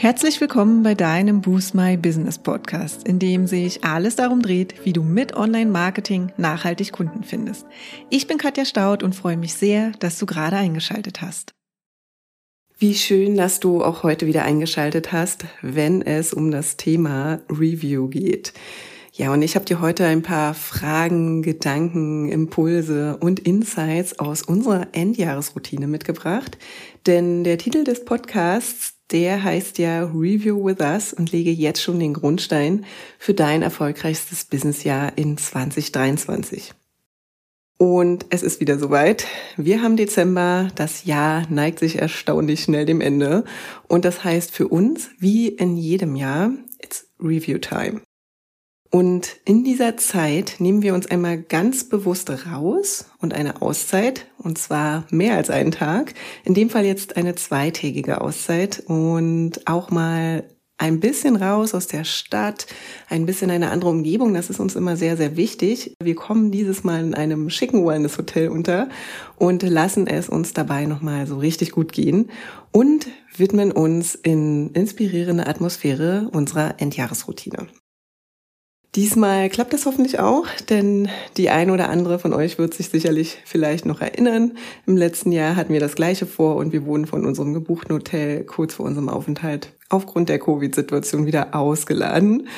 Herzlich willkommen bei deinem Boost My Business Podcast, in dem sich alles darum dreht, wie du mit Online-Marketing nachhaltig Kunden findest. Ich bin Katja Staud und freue mich sehr, dass du gerade eingeschaltet hast. Wie schön, dass du auch heute wieder eingeschaltet hast, wenn es um das Thema Review geht. Ja, und ich habe dir heute ein paar Fragen, Gedanken, Impulse und Insights aus unserer Endjahresroutine mitgebracht. Denn der Titel des Podcasts der heißt ja Review with Us und lege jetzt schon den Grundstein für dein erfolgreichstes Businessjahr in 2023. Und es ist wieder soweit. Wir haben Dezember. Das Jahr neigt sich erstaunlich schnell dem Ende. Und das heißt für uns, wie in jedem Jahr, it's Review Time. Und in dieser Zeit nehmen wir uns einmal ganz bewusst raus und eine Auszeit, und zwar mehr als einen Tag, in dem Fall jetzt eine zweitägige Auszeit und auch mal ein bisschen raus aus der Stadt, ein bisschen eine andere Umgebung, das ist uns immer sehr, sehr wichtig. Wir kommen dieses Mal in einem schicken Wellness-Hotel unter und lassen es uns dabei nochmal so richtig gut gehen und widmen uns in inspirierende Atmosphäre unserer Endjahresroutine. Diesmal klappt das hoffentlich auch, denn die ein oder andere von euch wird sich sicherlich vielleicht noch erinnern. Im letzten Jahr hatten wir das gleiche vor und wir wurden von unserem gebuchten Hotel kurz vor unserem Aufenthalt aufgrund der Covid-Situation wieder ausgeladen.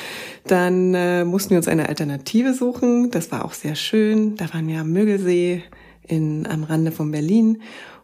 Dann äh, mussten wir uns eine Alternative suchen. Das war auch sehr schön. Da waren wir am Mögelsee in, am Rande von Berlin.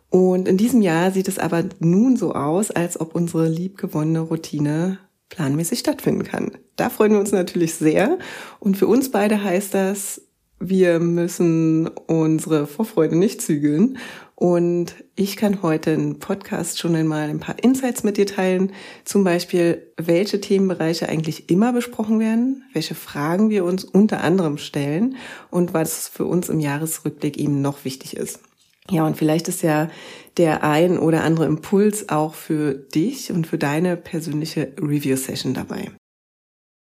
Und in diesem Jahr sieht es aber nun so aus, als ob unsere liebgewonnene Routine planmäßig stattfinden kann. Da freuen wir uns natürlich sehr. Und für uns beide heißt das, wir müssen unsere Vorfreude nicht zügeln. Und ich kann heute im Podcast schon einmal ein paar Insights mit dir teilen. Zum Beispiel, welche Themenbereiche eigentlich immer besprochen werden, welche Fragen wir uns unter anderem stellen und was für uns im Jahresrückblick eben noch wichtig ist. Ja, und vielleicht ist ja der ein oder andere Impuls auch für dich und für deine persönliche Review-Session dabei.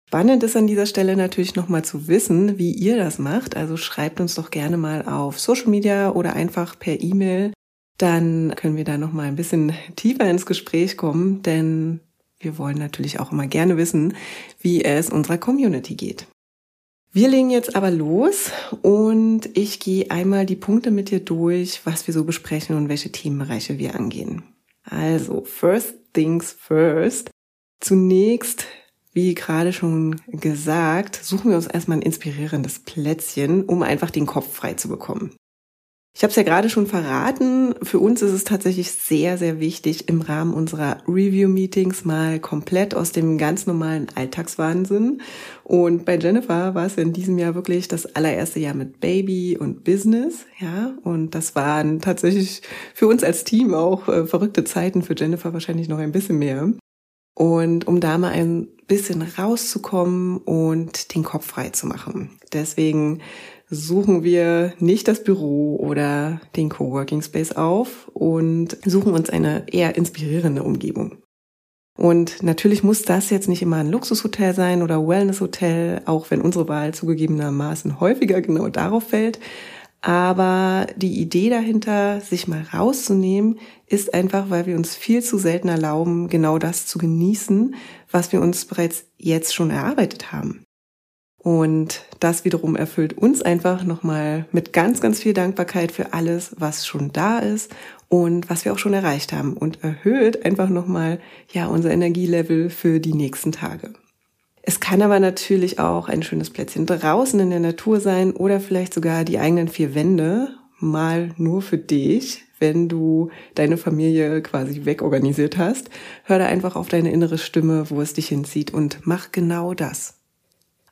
Spannend ist an dieser Stelle natürlich nochmal zu wissen, wie ihr das macht. Also schreibt uns doch gerne mal auf Social Media oder einfach per E-Mail. Dann können wir da nochmal ein bisschen tiefer ins Gespräch kommen, denn wir wollen natürlich auch immer gerne wissen, wie es unserer Community geht. Wir legen jetzt aber los und ich gehe einmal die Punkte mit dir durch, was wir so besprechen und welche Themenbereiche wir angehen. Also, first things first. Zunächst, wie gerade schon gesagt, suchen wir uns erstmal ein inspirierendes Plätzchen, um einfach den Kopf frei zu bekommen. Ich habe es ja gerade schon verraten, für uns ist es tatsächlich sehr, sehr wichtig, im Rahmen unserer Review-Meetings mal komplett aus dem ganz normalen Alltagswahnsinn. Und bei Jennifer war es in diesem Jahr wirklich das allererste Jahr mit Baby und Business, ja. Und das waren tatsächlich für uns als Team auch äh, verrückte Zeiten, für Jennifer wahrscheinlich noch ein bisschen mehr. Und um da mal ein bisschen rauszukommen und den Kopf frei zu machen. Deswegen suchen wir nicht das Büro oder den Coworking Space auf und suchen uns eine eher inspirierende Umgebung. Und natürlich muss das jetzt nicht immer ein Luxushotel sein oder Wellnesshotel, auch wenn unsere Wahl zugegebenermaßen häufiger genau darauf fällt. Aber die Idee dahinter, sich mal rauszunehmen, ist einfach, weil wir uns viel zu selten erlauben, genau das zu genießen, was wir uns bereits jetzt schon erarbeitet haben. Und das wiederum erfüllt uns einfach nochmal mit ganz, ganz viel Dankbarkeit für alles, was schon da ist und was wir auch schon erreicht haben und erhöht einfach nochmal, ja, unser Energielevel für die nächsten Tage. Es kann aber natürlich auch ein schönes Plätzchen draußen in der Natur sein oder vielleicht sogar die eigenen vier Wände, mal nur für dich, wenn du deine Familie quasi wegorganisiert hast. Hör da einfach auf deine innere Stimme, wo es dich hinzieht und mach genau das.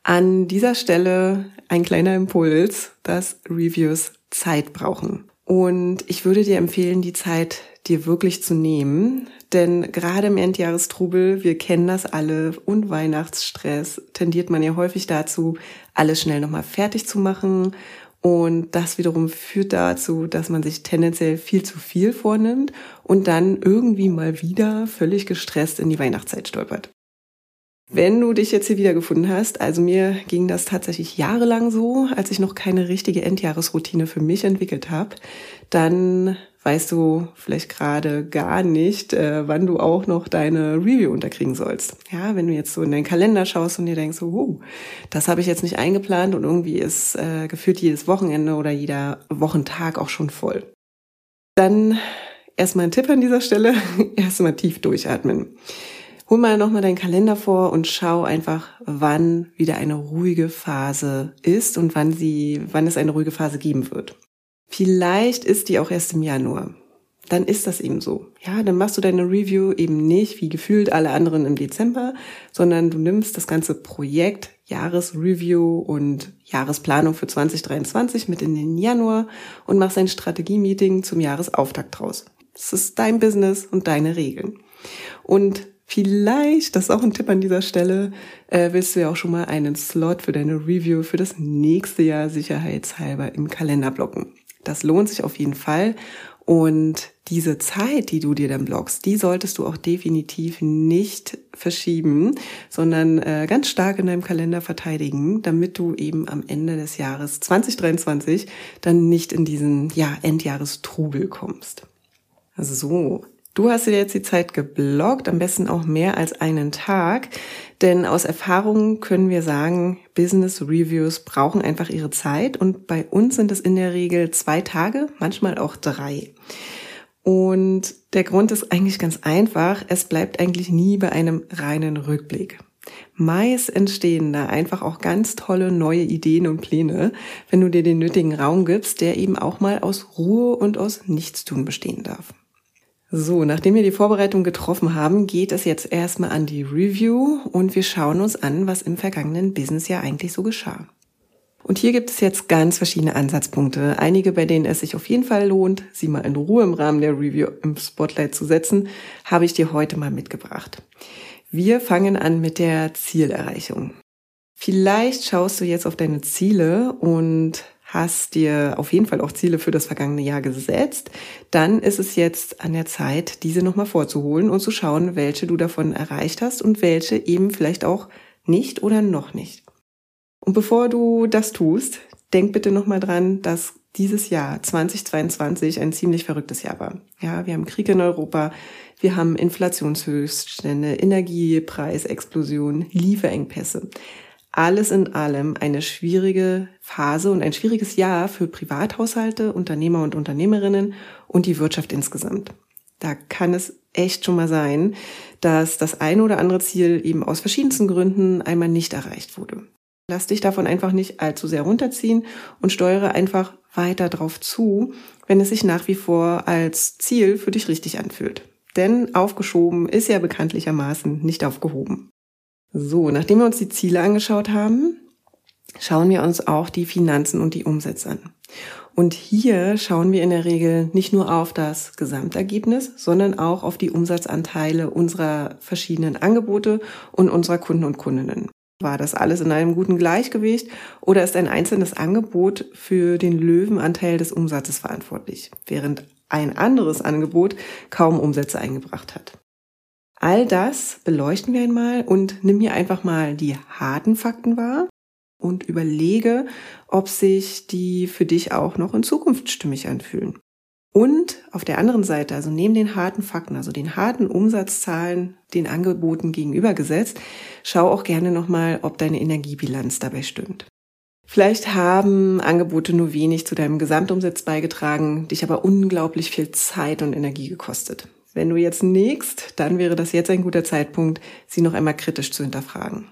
An dieser Stelle ein kleiner Impuls, dass Reviews Zeit brauchen. Und ich würde dir empfehlen, die Zeit dir wirklich zu nehmen. Denn gerade im Endjahrestrubel, wir kennen das alle, und Weihnachtsstress tendiert man ja häufig dazu, alles schnell nochmal fertig zu machen. Und das wiederum führt dazu, dass man sich tendenziell viel zu viel vornimmt und dann irgendwie mal wieder völlig gestresst in die Weihnachtszeit stolpert. Wenn du dich jetzt hier wiedergefunden hast, also mir ging das tatsächlich jahrelang so, als ich noch keine richtige Endjahresroutine für mich entwickelt habe, dann weißt du vielleicht gerade gar nicht, äh, wann du auch noch deine Review unterkriegen sollst. Ja, wenn du jetzt so in deinen Kalender schaust und dir denkst, so, oh, das habe ich jetzt nicht eingeplant und irgendwie ist äh, gefühlt jedes Wochenende oder jeder Wochentag auch schon voll. Dann erstmal ein Tipp an dieser Stelle, erstmal tief durchatmen. Hol mal nochmal deinen Kalender vor und schau einfach, wann wieder eine ruhige Phase ist und wann sie, wann es eine ruhige Phase geben wird. Vielleicht ist die auch erst im Januar. Dann ist das eben so. Ja, dann machst du deine Review eben nicht wie gefühlt alle anderen im Dezember, sondern du nimmst das ganze Projekt Jahresreview und Jahresplanung für 2023 mit in den Januar und machst ein Strategie-Meeting zum Jahresauftakt draus. Das ist dein Business und deine Regeln. Und Vielleicht, das ist auch ein Tipp an dieser Stelle, äh, willst du ja auch schon mal einen Slot für deine Review für das nächste Jahr sicherheitshalber im Kalender blocken. Das lohnt sich auf jeden Fall. Und diese Zeit, die du dir dann blockst, die solltest du auch definitiv nicht verschieben, sondern äh, ganz stark in deinem Kalender verteidigen, damit du eben am Ende des Jahres 2023 dann nicht in diesen ja, Endjahrestrubel kommst. So, Du hast dir jetzt die Zeit geblockt, am besten auch mehr als einen Tag, denn aus Erfahrung können wir sagen, Business Reviews brauchen einfach ihre Zeit und bei uns sind es in der Regel zwei Tage, manchmal auch drei. Und der Grund ist eigentlich ganz einfach, es bleibt eigentlich nie bei einem reinen Rückblick. Meist entstehen da einfach auch ganz tolle neue Ideen und Pläne, wenn du dir den nötigen Raum gibst, der eben auch mal aus Ruhe und aus Nichtstun bestehen darf. So, nachdem wir die Vorbereitung getroffen haben, geht es jetzt erstmal an die Review und wir schauen uns an, was im vergangenen Businessjahr eigentlich so geschah. Und hier gibt es jetzt ganz verschiedene Ansatzpunkte. Einige, bei denen es sich auf jeden Fall lohnt, sie mal in Ruhe im Rahmen der Review im Spotlight zu setzen, habe ich dir heute mal mitgebracht. Wir fangen an mit der Zielerreichung. Vielleicht schaust du jetzt auf deine Ziele und hast dir auf jeden Fall auch Ziele für das vergangene Jahr gesetzt, dann ist es jetzt an der Zeit, diese nochmal vorzuholen und zu schauen, welche du davon erreicht hast und welche eben vielleicht auch nicht oder noch nicht. Und bevor du das tust, denk bitte nochmal dran, dass dieses Jahr 2022 ein ziemlich verrücktes Jahr war. Ja, wir haben Krieg in Europa, wir haben Inflationshöchststände, Energiepreisexplosion, Lieferengpässe alles in allem eine schwierige Phase und ein schwieriges Jahr für Privathaushalte, Unternehmer und Unternehmerinnen und die Wirtschaft insgesamt. Da kann es echt schon mal sein, dass das eine oder andere Ziel eben aus verschiedensten Gründen einmal nicht erreicht wurde. Lass dich davon einfach nicht allzu sehr runterziehen und steuere einfach weiter drauf zu, wenn es sich nach wie vor als Ziel für dich richtig anfühlt. Denn aufgeschoben ist ja bekanntlichermaßen nicht aufgehoben. So, nachdem wir uns die Ziele angeschaut haben, schauen wir uns auch die Finanzen und die Umsätze an. Und hier schauen wir in der Regel nicht nur auf das Gesamtergebnis, sondern auch auf die Umsatzanteile unserer verschiedenen Angebote und unserer Kunden und Kundinnen. War das alles in einem guten Gleichgewicht oder ist ein einzelnes Angebot für den Löwenanteil des Umsatzes verantwortlich, während ein anderes Angebot kaum Umsätze eingebracht hat? All das beleuchten wir einmal und nimm hier einfach mal die harten Fakten wahr und überlege, ob sich die für dich auch noch in Zukunft stimmig anfühlen. Und auf der anderen Seite, also neben den harten Fakten, also den harten Umsatzzahlen, den Angeboten gegenübergesetzt, schau auch gerne nochmal, ob deine Energiebilanz dabei stimmt. Vielleicht haben Angebote nur wenig zu deinem Gesamtumsatz beigetragen, dich aber unglaublich viel Zeit und Energie gekostet. Wenn du jetzt nächst, dann wäre das jetzt ein guter Zeitpunkt, sie noch einmal kritisch zu hinterfragen.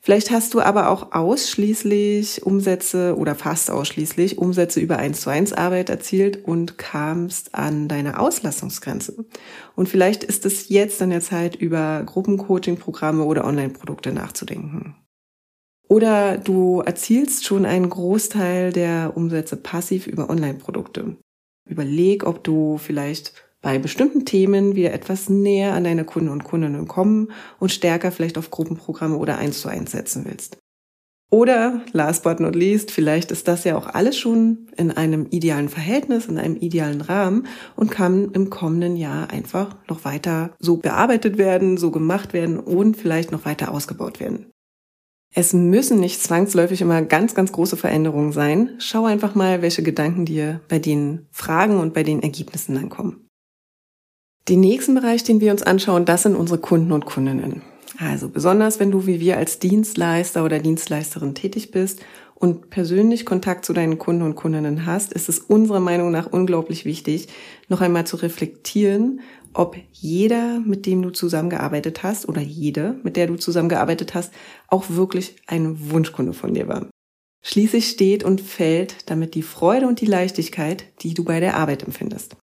Vielleicht hast du aber auch ausschließlich Umsätze oder fast ausschließlich Umsätze über 1 zu 1 Arbeit erzielt und kamst an deine Auslastungsgrenze. Und vielleicht ist es jetzt an der Zeit, über Gruppencoaching-Programme oder Online-Produkte nachzudenken. Oder du erzielst schon einen Großteil der Umsätze passiv über Online-Produkte. Überleg, ob du vielleicht bei bestimmten Themen wieder etwas näher an deine Kunden und Kundinnen kommen und stärker vielleicht auf Gruppenprogramme oder eins zu eins setzen willst. Oder, last but not least, vielleicht ist das ja auch alles schon in einem idealen Verhältnis, in einem idealen Rahmen und kann im kommenden Jahr einfach noch weiter so bearbeitet werden, so gemacht werden und vielleicht noch weiter ausgebaut werden. Es müssen nicht zwangsläufig immer ganz, ganz große Veränderungen sein. Schau einfach mal, welche Gedanken dir bei den Fragen und bei den Ergebnissen dann kommen. Den nächsten Bereich, den wir uns anschauen, das sind unsere Kunden und Kundinnen. Also besonders, wenn du wie wir als Dienstleister oder Dienstleisterin tätig bist und persönlich Kontakt zu deinen Kunden und Kundinnen hast, ist es unserer Meinung nach unglaublich wichtig, noch einmal zu reflektieren, ob jeder, mit dem du zusammengearbeitet hast oder jede, mit der du zusammengearbeitet hast, auch wirklich ein Wunschkunde von dir war. Schließlich steht und fällt damit die Freude und die Leichtigkeit, die du bei der Arbeit empfindest.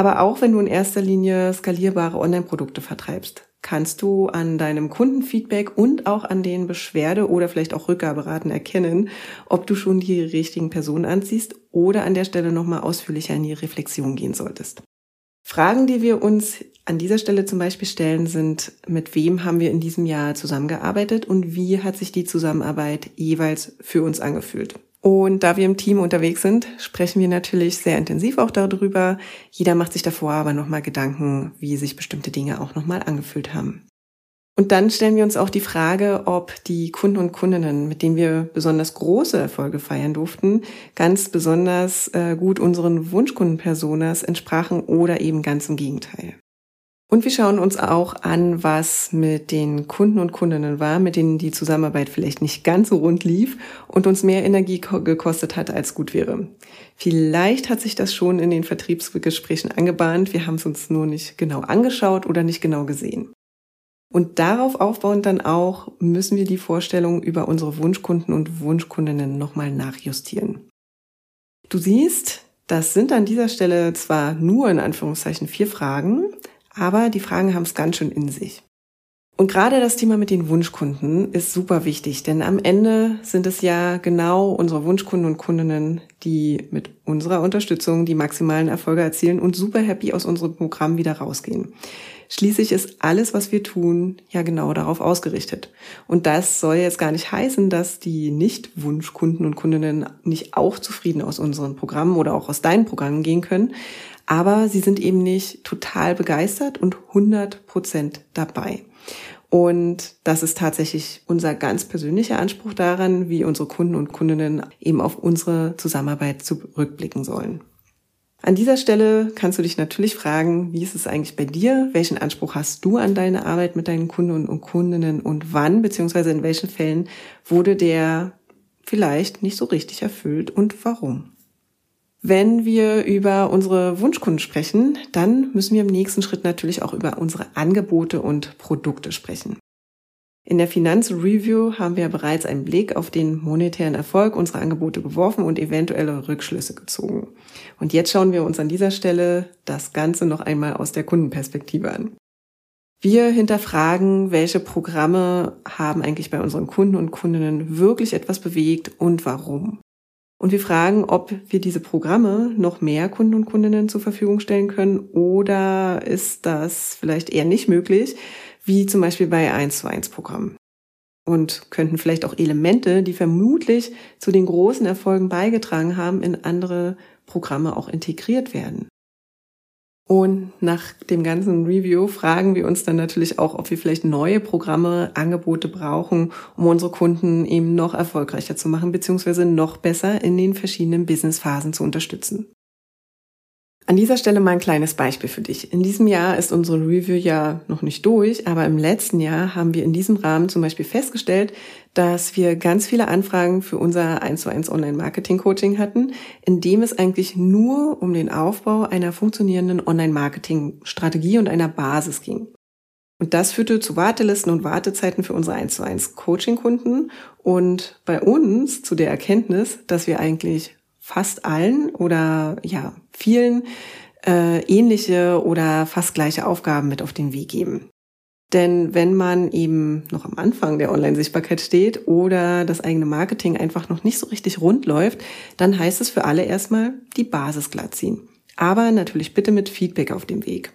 Aber auch wenn du in erster Linie skalierbare Online-Produkte vertreibst, kannst du an deinem Kundenfeedback und auch an den Beschwerde- oder vielleicht auch Rückgaberaten erkennen, ob du schon die richtigen Personen anziehst oder an der Stelle nochmal ausführlicher in die Reflexion gehen solltest. Fragen, die wir uns an dieser Stelle zum Beispiel stellen, sind, mit wem haben wir in diesem Jahr zusammengearbeitet und wie hat sich die Zusammenarbeit jeweils für uns angefühlt? Und da wir im Team unterwegs sind, sprechen wir natürlich sehr intensiv auch darüber. Jeder macht sich davor aber nochmal Gedanken, wie sich bestimmte Dinge auch nochmal angefühlt haben. Und dann stellen wir uns auch die Frage, ob die Kunden und Kundinnen, mit denen wir besonders große Erfolge feiern durften, ganz besonders äh, gut unseren Wunschkundenpersonas entsprachen oder eben ganz im Gegenteil. Und wir schauen uns auch an, was mit den Kunden und Kundinnen war, mit denen die Zusammenarbeit vielleicht nicht ganz so rund lief und uns mehr Energie gekostet hat, als gut wäre. Vielleicht hat sich das schon in den Vertriebsgesprächen angebahnt, wir haben es uns nur nicht genau angeschaut oder nicht genau gesehen. Und darauf aufbauend dann auch müssen wir die Vorstellung über unsere Wunschkunden und Wunschkundinnen nochmal nachjustieren. Du siehst, das sind an dieser Stelle zwar nur in Anführungszeichen vier Fragen, aber die Fragen haben es ganz schön in sich. Und gerade das Thema mit den Wunschkunden ist super wichtig, denn am Ende sind es ja genau unsere Wunschkunden und Kundinnen, die mit unserer Unterstützung die maximalen Erfolge erzielen und super happy aus unserem Programm wieder rausgehen. Schließlich ist alles, was wir tun, ja genau darauf ausgerichtet. Und das soll jetzt gar nicht heißen, dass die Nicht-Wunschkunden und Kundinnen nicht auch zufrieden aus unseren Programmen oder auch aus deinen Programmen gehen können. Aber sie sind eben nicht total begeistert und 100 Prozent dabei. Und das ist tatsächlich unser ganz persönlicher Anspruch daran, wie unsere Kunden und Kundinnen eben auf unsere Zusammenarbeit zurückblicken sollen. An dieser Stelle kannst du dich natürlich fragen, wie ist es eigentlich bei dir? Welchen Anspruch hast du an deine Arbeit mit deinen Kunden und Kundinnen und wann beziehungsweise in welchen Fällen wurde der vielleicht nicht so richtig erfüllt und warum? Wenn wir über unsere Wunschkunden sprechen, dann müssen wir im nächsten Schritt natürlich auch über unsere Angebote und Produkte sprechen. In der Finanzreview haben wir bereits einen Blick auf den monetären Erfolg unserer Angebote geworfen und eventuelle Rückschlüsse gezogen. Und jetzt schauen wir uns an dieser Stelle das Ganze noch einmal aus der Kundenperspektive an. Wir hinterfragen, welche Programme haben eigentlich bei unseren Kunden und Kundinnen wirklich etwas bewegt und warum. Und wir fragen, ob wir diese Programme noch mehr Kunden und Kundinnen zur Verfügung stellen können oder ist das vielleicht eher nicht möglich, wie zum Beispiel bei 1 zu 1 Programmen. Und könnten vielleicht auch Elemente, die vermutlich zu den großen Erfolgen beigetragen haben, in andere Programme auch integriert werden. Und nach dem ganzen Review fragen wir uns dann natürlich auch, ob wir vielleicht neue Programme, Angebote brauchen, um unsere Kunden eben noch erfolgreicher zu machen, beziehungsweise noch besser in den verschiedenen Businessphasen zu unterstützen. An dieser Stelle mal ein kleines Beispiel für dich. In diesem Jahr ist unsere Review ja noch nicht durch, aber im letzten Jahr haben wir in diesem Rahmen zum Beispiel festgestellt, dass wir ganz viele Anfragen für unser 1 zu 1 Online-Marketing-Coaching hatten, in dem es eigentlich nur um den Aufbau einer funktionierenden Online-Marketing-Strategie und einer Basis ging. Und das führte zu Wartelisten und Wartezeiten für unsere 1 zu 1 Coaching-Kunden und bei uns zu der Erkenntnis, dass wir eigentlich fast allen oder ja, vielen äh, ähnliche oder fast gleiche Aufgaben mit auf den Weg geben. Denn wenn man eben noch am Anfang der Online-Sichtbarkeit steht oder das eigene Marketing einfach noch nicht so richtig rund läuft, dann heißt es für alle erstmal die Basis glatt ziehen. Aber natürlich bitte mit Feedback auf dem Weg.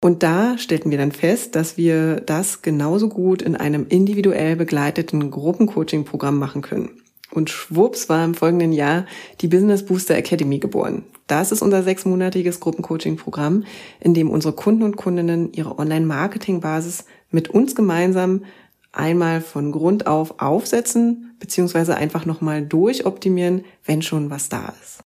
Und da stellten wir dann fest, dass wir das genauso gut in einem individuell begleiteten Gruppencoaching-Programm machen können. Und schwupps war im folgenden Jahr die Business Booster Academy geboren. Das ist unser sechsmonatiges Gruppencoaching-Programm, in dem unsere Kunden und Kundinnen ihre Online-Marketing-Basis mit uns gemeinsam einmal von Grund auf aufsetzen, beziehungsweise einfach nochmal durchoptimieren, wenn schon was da ist.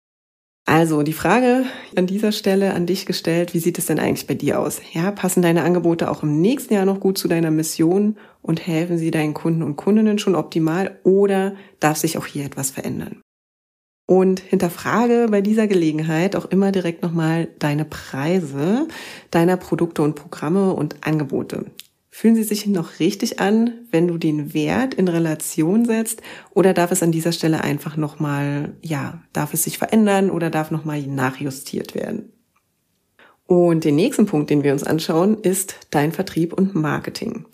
Also die Frage an dieser Stelle an dich gestellt, wie sieht es denn eigentlich bei dir aus? Ja, passen deine Angebote auch im nächsten Jahr noch gut zu deiner Mission und helfen sie deinen Kunden und Kundinnen schon optimal oder darf sich auch hier etwas verändern? Und hinterfrage bei dieser Gelegenheit auch immer direkt nochmal deine Preise deiner Produkte und Programme und Angebote. Fühlen sie sich noch richtig an, wenn du den Wert in Relation setzt oder darf es an dieser Stelle einfach nochmal, ja, darf es sich verändern oder darf nochmal nachjustiert werden? Und den nächsten Punkt, den wir uns anschauen, ist dein Vertrieb und Marketing.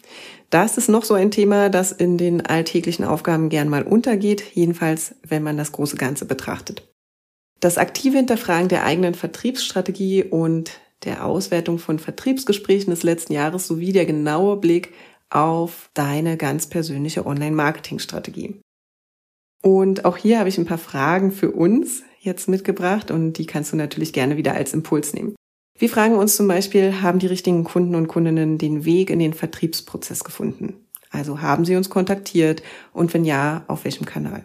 Das ist noch so ein Thema, das in den alltäglichen Aufgaben gern mal untergeht, jedenfalls wenn man das große Ganze betrachtet. Das aktive Hinterfragen der eigenen Vertriebsstrategie und der Auswertung von Vertriebsgesprächen des letzten Jahres sowie der genaue Blick auf deine ganz persönliche Online-Marketing-Strategie. Und auch hier habe ich ein paar Fragen für uns jetzt mitgebracht und die kannst du natürlich gerne wieder als Impuls nehmen. Wir fragen uns zum Beispiel, haben die richtigen Kunden und Kundinnen den Weg in den Vertriebsprozess gefunden? Also haben sie uns kontaktiert und wenn ja, auf welchem Kanal?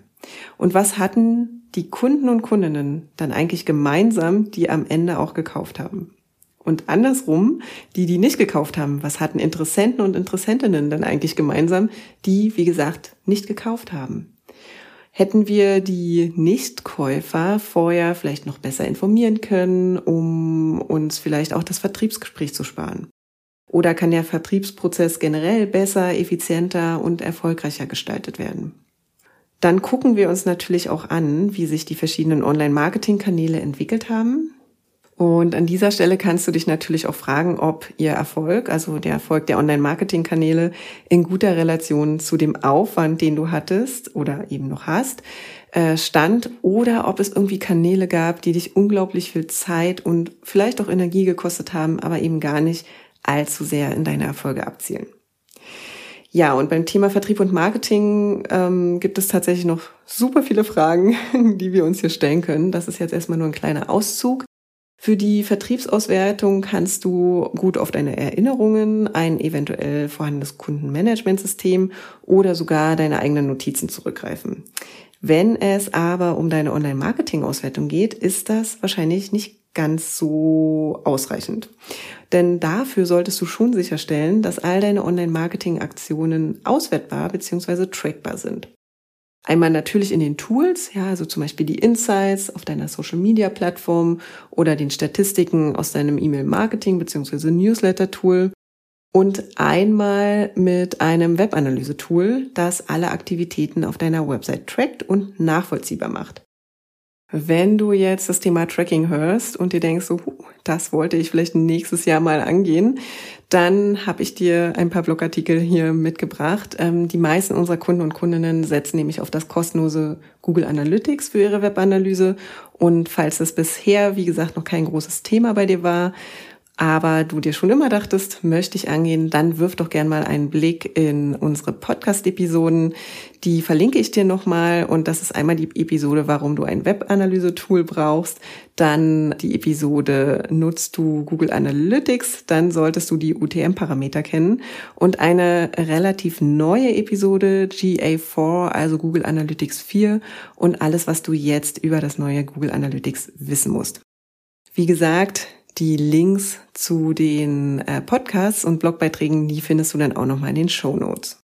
Und was hatten die Kunden und Kundinnen dann eigentlich gemeinsam, die am Ende auch gekauft haben? Und andersrum, die, die nicht gekauft haben, was hatten Interessenten und Interessentinnen dann eigentlich gemeinsam, die, wie gesagt, nicht gekauft haben? Hätten wir die Nichtkäufer vorher vielleicht noch besser informieren können, um uns vielleicht auch das Vertriebsgespräch zu sparen? Oder kann der Vertriebsprozess generell besser, effizienter und erfolgreicher gestaltet werden? Dann gucken wir uns natürlich auch an, wie sich die verschiedenen Online-Marketing-Kanäle entwickelt haben, und an dieser Stelle kannst du dich natürlich auch fragen, ob ihr Erfolg, also der Erfolg der Online-Marketing-Kanäle, in guter Relation zu dem Aufwand, den du hattest oder eben noch hast, äh, stand oder ob es irgendwie Kanäle gab, die dich unglaublich viel Zeit und vielleicht auch Energie gekostet haben, aber eben gar nicht allzu sehr in deine Erfolge abzielen. Ja, und beim Thema Vertrieb und Marketing ähm, gibt es tatsächlich noch super viele Fragen, die wir uns hier stellen können. Das ist jetzt erstmal nur ein kleiner Auszug. Für die Vertriebsauswertung kannst du gut auf deine Erinnerungen, ein eventuell vorhandenes Kundenmanagementsystem oder sogar deine eigenen Notizen zurückgreifen. Wenn es aber um deine Online-Marketing-Auswertung geht, ist das wahrscheinlich nicht ganz so ausreichend. Denn dafür solltest du schon sicherstellen, dass all deine Online-Marketing-Aktionen auswertbar bzw. trackbar sind. Einmal natürlich in den Tools, ja, also zum Beispiel die Insights auf deiner Social Media Plattform oder den Statistiken aus deinem E-Mail-Marketing bzw. Newsletter-Tool und einmal mit einem Webanalyse-Tool, das alle Aktivitäten auf deiner Website trackt und nachvollziehbar macht. Wenn du jetzt das Thema Tracking hörst und dir denkst, so, das wollte ich vielleicht nächstes Jahr mal angehen, dann habe ich dir ein paar Blogartikel hier mitgebracht. Ähm, die meisten unserer Kunden und Kundinnen setzen nämlich auf das kostenlose Google Analytics für ihre Webanalyse. Und falls das bisher, wie gesagt, noch kein großes Thema bei dir war, aber du dir schon immer dachtest, möchte ich angehen, dann wirf doch gern mal einen Blick in unsere Podcast-Episoden. Die verlinke ich dir nochmal und das ist einmal die Episode, warum du ein Webanalyse-Tool brauchst. Dann die Episode, nutzt du Google Analytics, dann solltest du die UTM-Parameter kennen. Und eine relativ neue Episode, GA4, also Google Analytics 4 und alles, was du jetzt über das neue Google Analytics wissen musst. Wie gesagt, die Links zu den äh, Podcasts und Blogbeiträgen, die findest du dann auch nochmal in den Show Notes.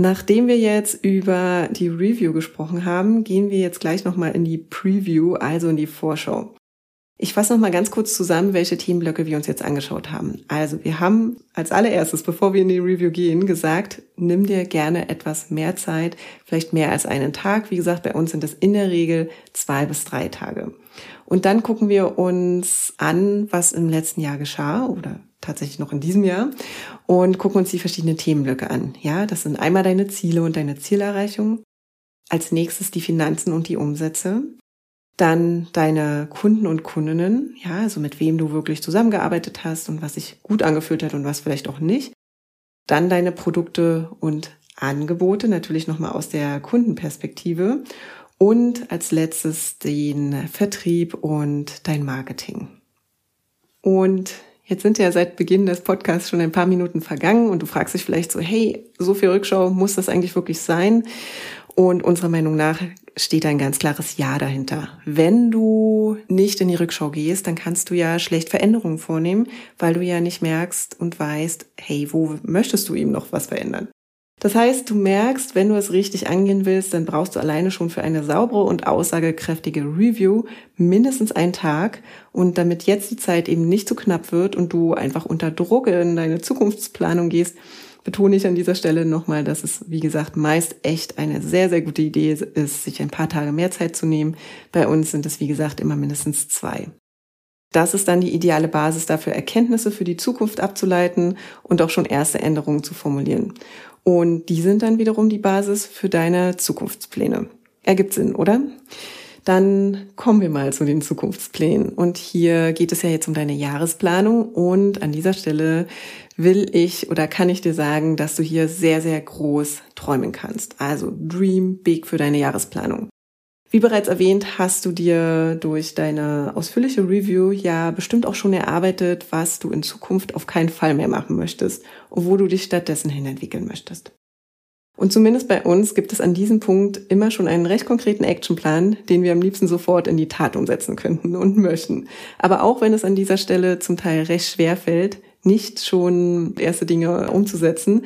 Nachdem wir jetzt über die Review gesprochen haben, gehen wir jetzt gleich nochmal in die Preview, also in die Vorschau. Ich fasse nochmal ganz kurz zusammen, welche Themenblöcke wir uns jetzt angeschaut haben. Also wir haben als allererstes, bevor wir in die Review gehen, gesagt, nimm dir gerne etwas mehr Zeit, vielleicht mehr als einen Tag. Wie gesagt, bei uns sind es in der Regel zwei bis drei Tage. Und dann gucken wir uns an, was im letzten Jahr geschah oder tatsächlich noch in diesem Jahr und gucken uns die verschiedenen Themenblöcke an. Ja, das sind einmal deine Ziele und deine Zielerreichung. Als nächstes die Finanzen und die Umsätze. Dann deine Kunden und Kundinnen, ja, also mit wem du wirklich zusammengearbeitet hast und was sich gut angefühlt hat und was vielleicht auch nicht. Dann deine Produkte und Angebote, natürlich nochmal aus der Kundenperspektive. Und als letztes den Vertrieb und dein Marketing. Und Jetzt sind ja seit Beginn des Podcasts schon ein paar Minuten vergangen und du fragst dich vielleicht so, hey, so viel Rückschau, muss das eigentlich wirklich sein? Und unserer Meinung nach steht ein ganz klares Ja dahinter. Wenn du nicht in die Rückschau gehst, dann kannst du ja schlecht Veränderungen vornehmen, weil du ja nicht merkst und weißt, hey, wo möchtest du ihm noch was verändern? Das heißt, du merkst, wenn du es richtig angehen willst, dann brauchst du alleine schon für eine saubere und aussagekräftige Review mindestens einen Tag. Und damit jetzt die Zeit eben nicht zu knapp wird und du einfach unter Druck in deine Zukunftsplanung gehst, betone ich an dieser Stelle nochmal, dass es, wie gesagt, meist echt eine sehr, sehr gute Idee ist, sich ein paar Tage mehr Zeit zu nehmen. Bei uns sind es, wie gesagt, immer mindestens zwei. Das ist dann die ideale Basis dafür, Erkenntnisse für die Zukunft abzuleiten und auch schon erste Änderungen zu formulieren. Und die sind dann wiederum die Basis für deine Zukunftspläne. Ergibt Sinn, oder? Dann kommen wir mal zu den Zukunftsplänen. Und hier geht es ja jetzt um deine Jahresplanung. Und an dieser Stelle will ich oder kann ich dir sagen, dass du hier sehr, sehr groß träumen kannst. Also dream big für deine Jahresplanung. Wie bereits erwähnt, hast du dir durch deine ausführliche Review ja bestimmt auch schon erarbeitet, was du in Zukunft auf keinen Fall mehr machen möchtest und wo du dich stattdessen hin entwickeln möchtest. Und zumindest bei uns gibt es an diesem Punkt immer schon einen recht konkreten Actionplan, den wir am liebsten sofort in die Tat umsetzen könnten und möchten. Aber auch wenn es an dieser Stelle zum Teil recht schwer fällt, nicht schon erste Dinge umzusetzen,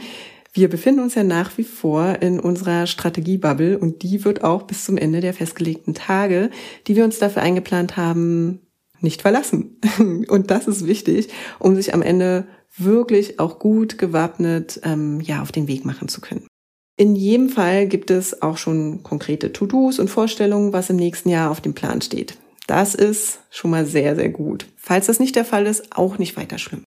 wir befinden uns ja nach wie vor in unserer Strategiebubble und die wird auch bis zum Ende der festgelegten Tage, die wir uns dafür eingeplant haben, nicht verlassen. Und das ist wichtig, um sich am Ende wirklich auch gut gewappnet ähm, ja auf den Weg machen zu können. In jedem Fall gibt es auch schon konkrete To-Dos und Vorstellungen, was im nächsten Jahr auf dem Plan steht. Das ist schon mal sehr, sehr gut. Falls das nicht der Fall ist, auch nicht weiter schlimm.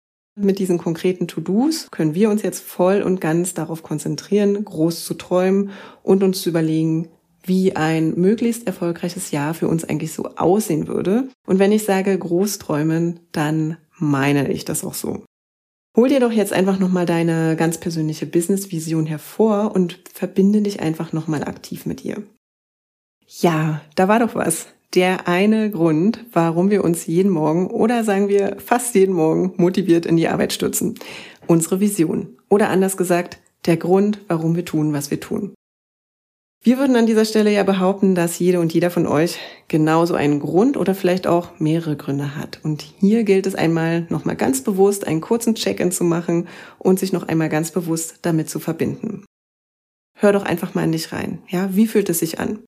Mit diesen konkreten To-Dos können wir uns jetzt voll und ganz darauf konzentrieren, groß zu träumen und uns zu überlegen, wie ein möglichst erfolgreiches Jahr für uns eigentlich so aussehen würde. Und wenn ich sage groß träumen, dann meine ich das auch so. Hol dir doch jetzt einfach nochmal deine ganz persönliche Business-Vision hervor und verbinde dich einfach nochmal aktiv mit ihr. Ja, da war doch was der eine Grund, warum wir uns jeden Morgen oder sagen wir fast jeden Morgen motiviert in die Arbeit stürzen. Unsere Vision. Oder anders gesagt, der Grund, warum wir tun, was wir tun. Wir würden an dieser Stelle ja behaupten, dass jede und jeder von euch genauso einen Grund oder vielleicht auch mehrere Gründe hat. Und hier gilt es einmal nochmal ganz bewusst einen kurzen Check-in zu machen und sich noch einmal ganz bewusst damit zu verbinden. Hör doch einfach mal in dich rein. Ja, wie fühlt es sich an?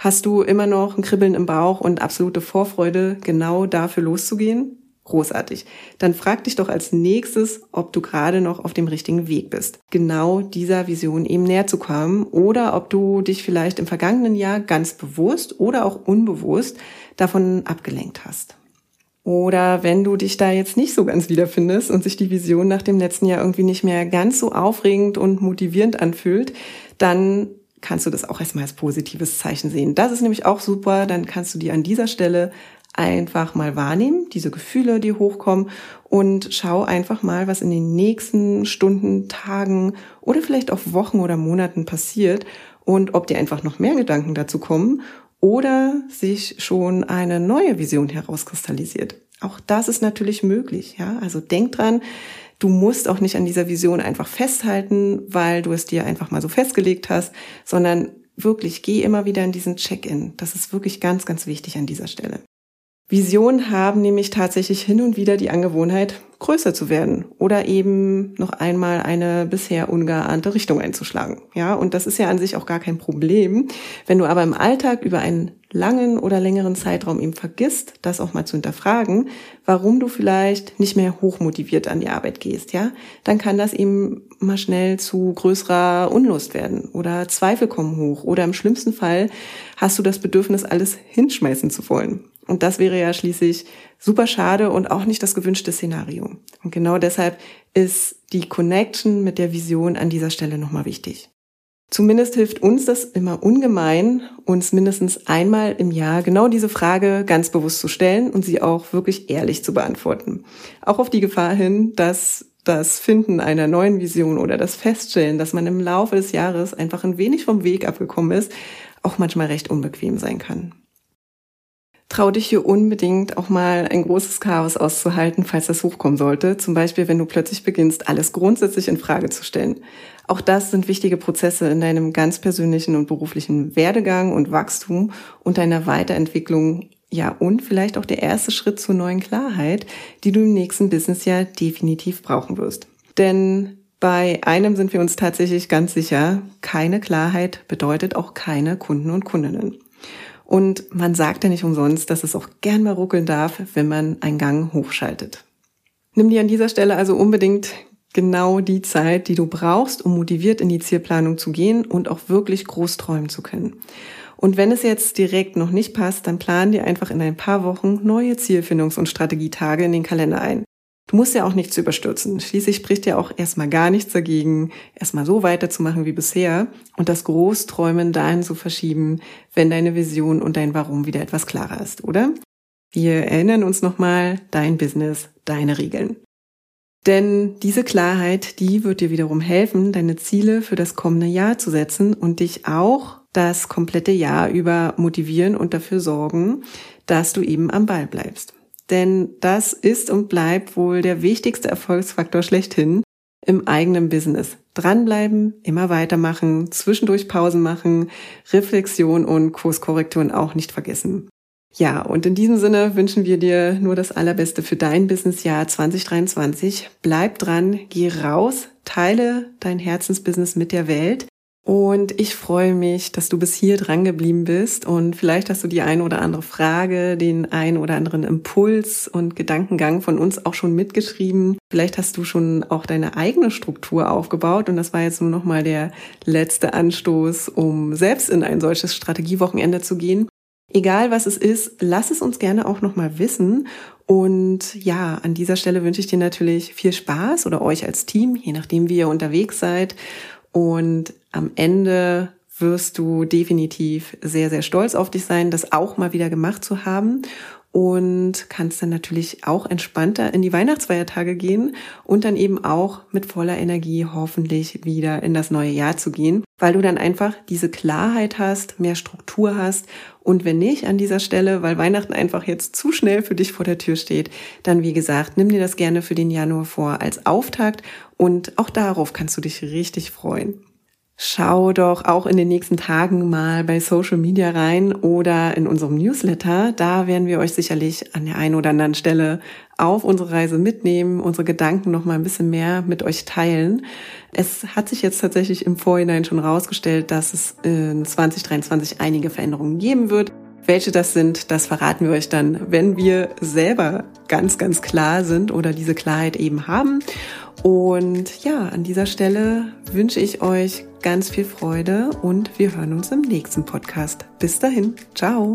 Hast du immer noch ein Kribbeln im Bauch und absolute Vorfreude, genau dafür loszugehen? Großartig. Dann frag dich doch als nächstes, ob du gerade noch auf dem richtigen Weg bist, genau dieser Vision eben näher zu kommen oder ob du dich vielleicht im vergangenen Jahr ganz bewusst oder auch unbewusst davon abgelenkt hast. Oder wenn du dich da jetzt nicht so ganz wiederfindest und sich die Vision nach dem letzten Jahr irgendwie nicht mehr ganz so aufregend und motivierend anfühlt, dann kannst du das auch erstmal als positives Zeichen sehen. Das ist nämlich auch super. Dann kannst du die an dieser Stelle einfach mal wahrnehmen, diese Gefühle, die hochkommen und schau einfach mal, was in den nächsten Stunden, Tagen oder vielleicht auch Wochen oder Monaten passiert und ob dir einfach noch mehr Gedanken dazu kommen oder sich schon eine neue Vision herauskristallisiert. Auch das ist natürlich möglich, ja. Also denk dran, Du musst auch nicht an dieser Vision einfach festhalten, weil du es dir einfach mal so festgelegt hast, sondern wirklich geh immer wieder in diesen Check-in. Das ist wirklich ganz, ganz wichtig an dieser Stelle. Visionen haben nämlich tatsächlich hin und wieder die Angewohnheit, größer zu werden oder eben noch einmal eine bisher ungeahnte Richtung einzuschlagen. Ja, und das ist ja an sich auch gar kein Problem. Wenn du aber im Alltag über einen langen oder längeren Zeitraum eben vergisst, das auch mal zu hinterfragen, warum du vielleicht nicht mehr hochmotiviert an die Arbeit gehst, ja, dann kann das eben mal schnell zu größerer Unlust werden oder Zweifel kommen hoch oder im schlimmsten Fall hast du das Bedürfnis, alles hinschmeißen zu wollen. Und das wäre ja schließlich super schade und auch nicht das gewünschte Szenario. Und genau deshalb ist die Connection mit der Vision an dieser Stelle nochmal wichtig. Zumindest hilft uns das immer ungemein, uns mindestens einmal im Jahr genau diese Frage ganz bewusst zu stellen und sie auch wirklich ehrlich zu beantworten. Auch auf die Gefahr hin, dass das Finden einer neuen Vision oder das Feststellen, dass man im Laufe des Jahres einfach ein wenig vom Weg abgekommen ist, auch manchmal recht unbequem sein kann. Trau dich hier unbedingt auch mal ein großes Chaos auszuhalten, falls das hochkommen sollte. Zum Beispiel, wenn du plötzlich beginnst, alles grundsätzlich in Frage zu stellen. Auch das sind wichtige Prozesse in deinem ganz persönlichen und beruflichen Werdegang und Wachstum und deiner Weiterentwicklung. Ja, und vielleicht auch der erste Schritt zur neuen Klarheit, die du im nächsten Businessjahr definitiv brauchen wirst. Denn bei einem sind wir uns tatsächlich ganz sicher, keine Klarheit bedeutet auch keine Kunden und Kundinnen. Und man sagt ja nicht umsonst, dass es auch gern mal ruckeln darf, wenn man einen Gang hochschaltet. Nimm dir an dieser Stelle also unbedingt genau die Zeit, die du brauchst, um motiviert in die Zielplanung zu gehen und auch wirklich groß träumen zu können. Und wenn es jetzt direkt noch nicht passt, dann plan dir einfach in ein paar Wochen neue Zielfindungs- und Strategietage in den Kalender ein. Du musst ja auch nichts überstürzen. Schließlich spricht ja auch erstmal gar nichts dagegen, erstmal so weiterzumachen wie bisher und das Großträumen dahin zu verschieben, wenn deine Vision und dein Warum wieder etwas klarer ist, oder? Wir erinnern uns nochmal, dein Business, deine Regeln. Denn diese Klarheit, die wird dir wiederum helfen, deine Ziele für das kommende Jahr zu setzen und dich auch das komplette Jahr über motivieren und dafür sorgen, dass du eben am Ball bleibst. Denn das ist und bleibt wohl der wichtigste Erfolgsfaktor schlechthin im eigenen Business. Dranbleiben, immer weitermachen, zwischendurch Pausen machen, Reflexion und Kurskorrekturen auch nicht vergessen. Ja, und in diesem Sinne wünschen wir dir nur das Allerbeste für dein Businessjahr 2023. Bleib dran, geh raus, teile dein Herzensbusiness mit der Welt und ich freue mich, dass du bis hier dran geblieben bist und vielleicht hast du die eine oder andere Frage, den einen oder anderen Impuls und Gedankengang von uns auch schon mitgeschrieben. Vielleicht hast du schon auch deine eigene Struktur aufgebaut und das war jetzt nur noch mal der letzte Anstoß, um selbst in ein solches Strategiewochenende zu gehen. Egal was es ist, lass es uns gerne auch noch mal wissen und ja, an dieser Stelle wünsche ich dir natürlich viel Spaß oder euch als Team, je nachdem wie ihr unterwegs seid und am Ende wirst du definitiv sehr, sehr stolz auf dich sein, das auch mal wieder gemacht zu haben. Und kannst dann natürlich auch entspannter in die Weihnachtsfeiertage gehen und dann eben auch mit voller Energie hoffentlich wieder in das neue Jahr zu gehen, weil du dann einfach diese Klarheit hast, mehr Struktur hast. Und wenn nicht an dieser Stelle, weil Weihnachten einfach jetzt zu schnell für dich vor der Tür steht, dann wie gesagt, nimm dir das gerne für den Januar vor als Auftakt und auch darauf kannst du dich richtig freuen. Schau doch auch in den nächsten Tagen mal bei Social Media rein oder in unserem Newsletter. Da werden wir euch sicherlich an der einen oder anderen Stelle auf unsere Reise mitnehmen, unsere Gedanken noch mal ein bisschen mehr mit euch teilen. Es hat sich jetzt tatsächlich im Vorhinein schon rausgestellt, dass es in 2023 einige Veränderungen geben wird. Welche das sind, das verraten wir euch dann, wenn wir selber ganz, ganz klar sind oder diese Klarheit eben haben. Und ja, an dieser Stelle wünsche ich euch ganz viel Freude und wir hören uns im nächsten Podcast. Bis dahin, ciao.